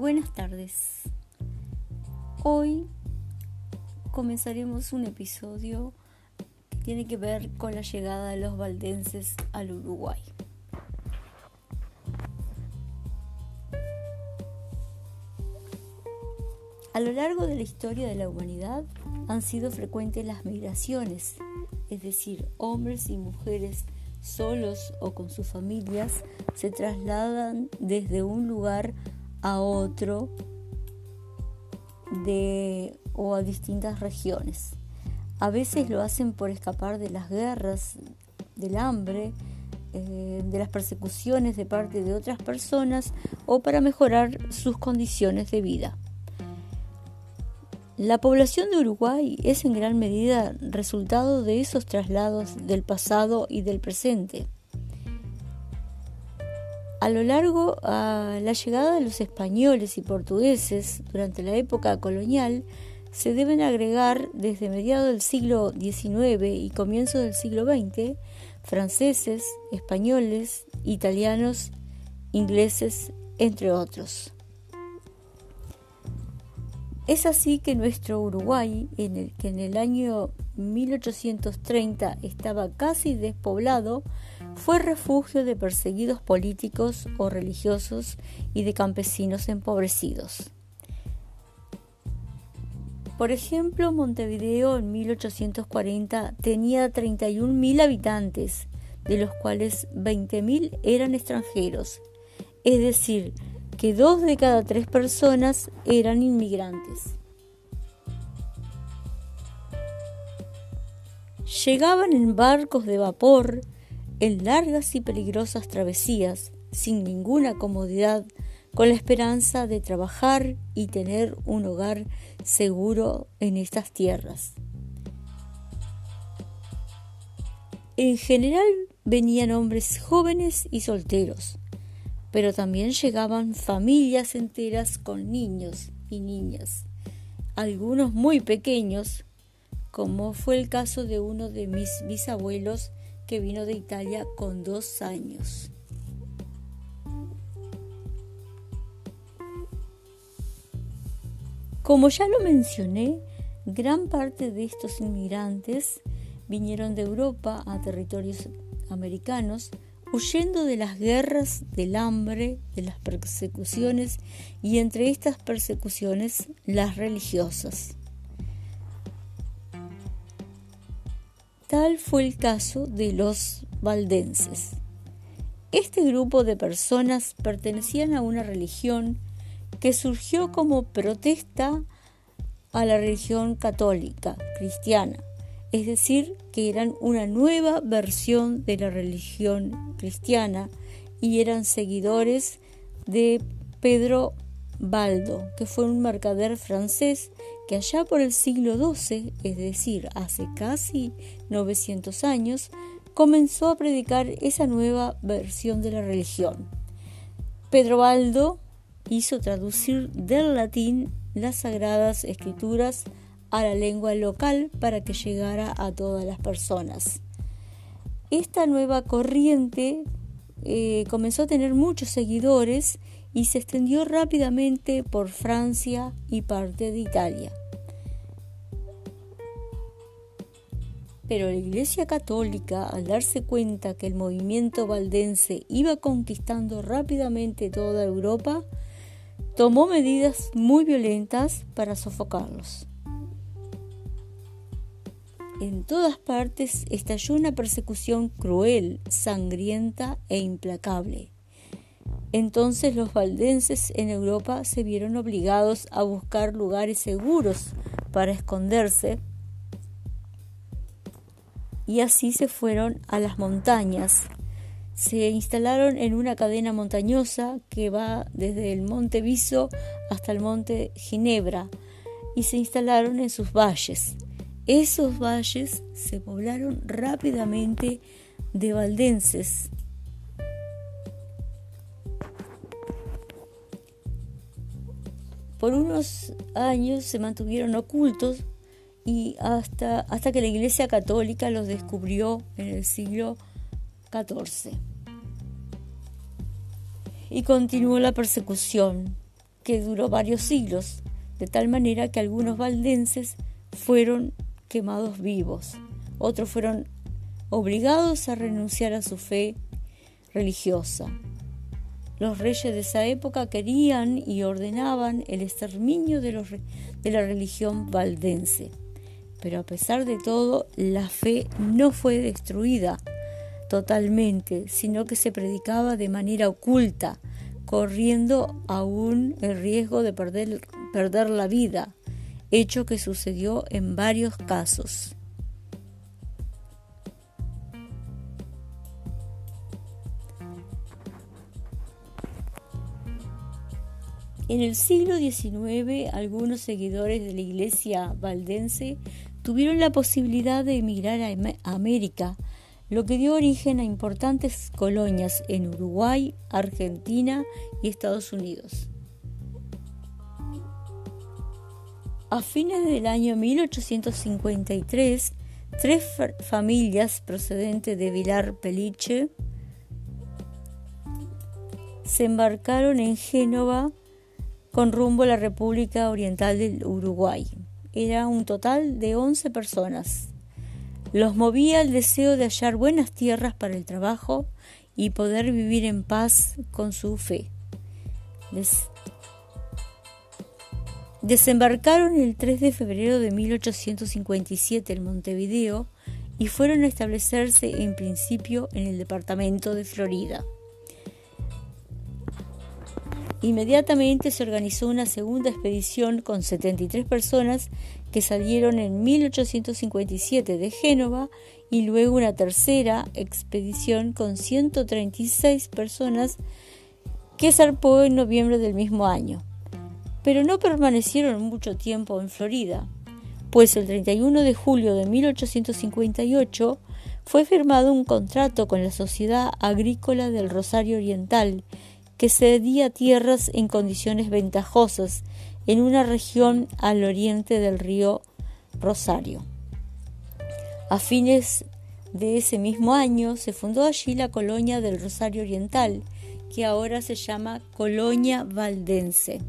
Buenas tardes. Hoy comenzaremos un episodio que tiene que ver con la llegada de los valdenses al Uruguay. A lo largo de la historia de la humanidad han sido frecuentes las migraciones, es decir, hombres y mujeres solos o con sus familias se trasladan desde un lugar otro de, o a distintas regiones. A veces lo hacen por escapar de las guerras, del hambre, eh, de las persecuciones de parte de otras personas o para mejorar sus condiciones de vida. La población de Uruguay es en gran medida resultado de esos traslados del pasado y del presente. A lo largo a la llegada de los españoles y portugueses durante la época colonial se deben agregar desde mediados del siglo XIX y comienzo del siglo XX franceses, españoles, italianos, ingleses, entre otros. Es así que nuestro Uruguay, en el que en el año 1830 estaba casi despoblado, fue refugio de perseguidos políticos o religiosos y de campesinos empobrecidos. Por ejemplo, Montevideo en 1840 tenía 31.000 habitantes, de los cuales 20.000 eran extranjeros, es decir, que dos de cada tres personas eran inmigrantes. Llegaban en barcos de vapor en largas y peligrosas travesías, sin ninguna comodidad, con la esperanza de trabajar y tener un hogar seguro en estas tierras. En general venían hombres jóvenes y solteros, pero también llegaban familias enteras con niños y niñas, algunos muy pequeños, como fue el caso de uno de mis bisabuelos que vino de Italia con dos años. Como ya lo mencioné, gran parte de estos inmigrantes vinieron de Europa a territorios americanos huyendo de las guerras, del hambre, de las persecuciones y entre estas persecuciones las religiosas. Tal fue el caso de los valdenses. Este grupo de personas pertenecían a una religión que surgió como protesta a la religión católica cristiana, es decir, que eran una nueva versión de la religión cristiana y eran seguidores de Pedro Baldo, que fue un mercader francés que allá por el siglo XII, es decir, hace casi 900 años, comenzó a predicar esa nueva versión de la religión. Pedro Baldo hizo traducir del latín las sagradas escrituras a la lengua local para que llegara a todas las personas. Esta nueva corriente eh, comenzó a tener muchos seguidores y se extendió rápidamente por Francia y parte de Italia. Pero la Iglesia Católica, al darse cuenta que el movimiento valdense iba conquistando rápidamente toda Europa, tomó medidas muy violentas para sofocarlos. En todas partes estalló una persecución cruel, sangrienta e implacable. Entonces los valdenses en Europa se vieron obligados a buscar lugares seguros para esconderse y así se fueron a las montañas. Se instalaron en una cadena montañosa que va desde el monte Viso hasta el monte Ginebra y se instalaron en sus valles. Esos valles se poblaron rápidamente de valdenses por unos años se mantuvieron ocultos y hasta, hasta que la Iglesia Católica los descubrió en el siglo XIV. Y continuó la persecución. que duró varios siglos, de tal manera que algunos valdenses fueron quemados vivos, otros fueron obligados a renunciar a su fe religiosa. Los reyes de esa época querían y ordenaban el exterminio de, la religión valdense. Pero a pesar de todo, la fe no fue destruida totalmente, sino que se predicaba de manera oculta, corriendo aún el riesgo de perder la vida, hecho que sucedió en varios casos. En el siglo XIX, algunos seguidores de la iglesia valdense tuvieron la posibilidad de emigrar a América, lo que dio origen a importantes colonias en Uruguay, Argentina y Estados Unidos. A fines del año 1853, tres familias procedentes de Vilar Peliche se embarcaron en Génova con rumbo a la República Oriental del Uruguay. Era un total de 11 personas. Los movía el deseo de hallar buenas tierras para el trabajo y poder vivir en paz con su fe. Desembarcaron el 3 de febrero de 1857 en Montevideo y fueron a establecerse en principio en el departamento de Florida. Inmediatamente se organizó una segunda expedición con 73 personas que salieron en 1857 de Génova y luego una tercera expedición con 136 personas que zarpó en noviembre del mismo año. Pero no permanecieron mucho tiempo en Florida, pues el 31 de julio de 1858 fue firmado un contrato con la Sociedad Agrícola del Rosario Oriental que cedía tierras en condiciones ventajosas en una región al oriente del río Rosario. A fines de ese mismo año se fundó allí la colonia del Rosario Oriental, que ahora se llama Colonia Valdense.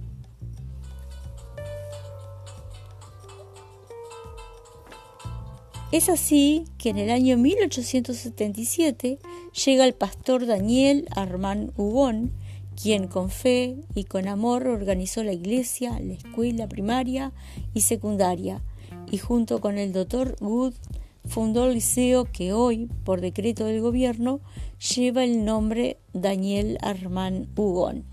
Es así que en el año 1877 llega el pastor Daniel Armán Hugón, quien con fe y con amor organizó la iglesia, la escuela primaria y secundaria, y junto con el doctor Wood fundó el liceo que hoy, por decreto del gobierno, lleva el nombre Daniel Armán Hugón.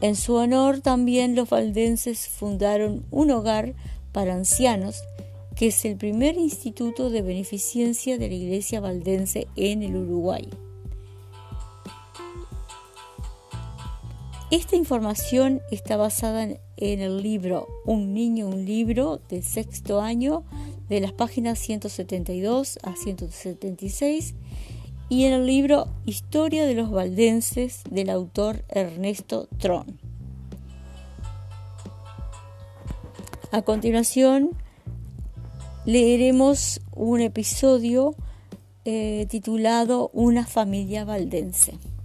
En su honor también los valdenses fundaron un hogar para ancianos, que es el primer instituto de beneficencia de la iglesia valdense en el Uruguay. Esta información está basada en, el libro Un niño, un libro del sexto año de las páginas 172 a 176 y en el libro Historia de los Valdenses del autor Ernesto Tron. A continuación leeremos un episodio eh, titulado Una familia valdense.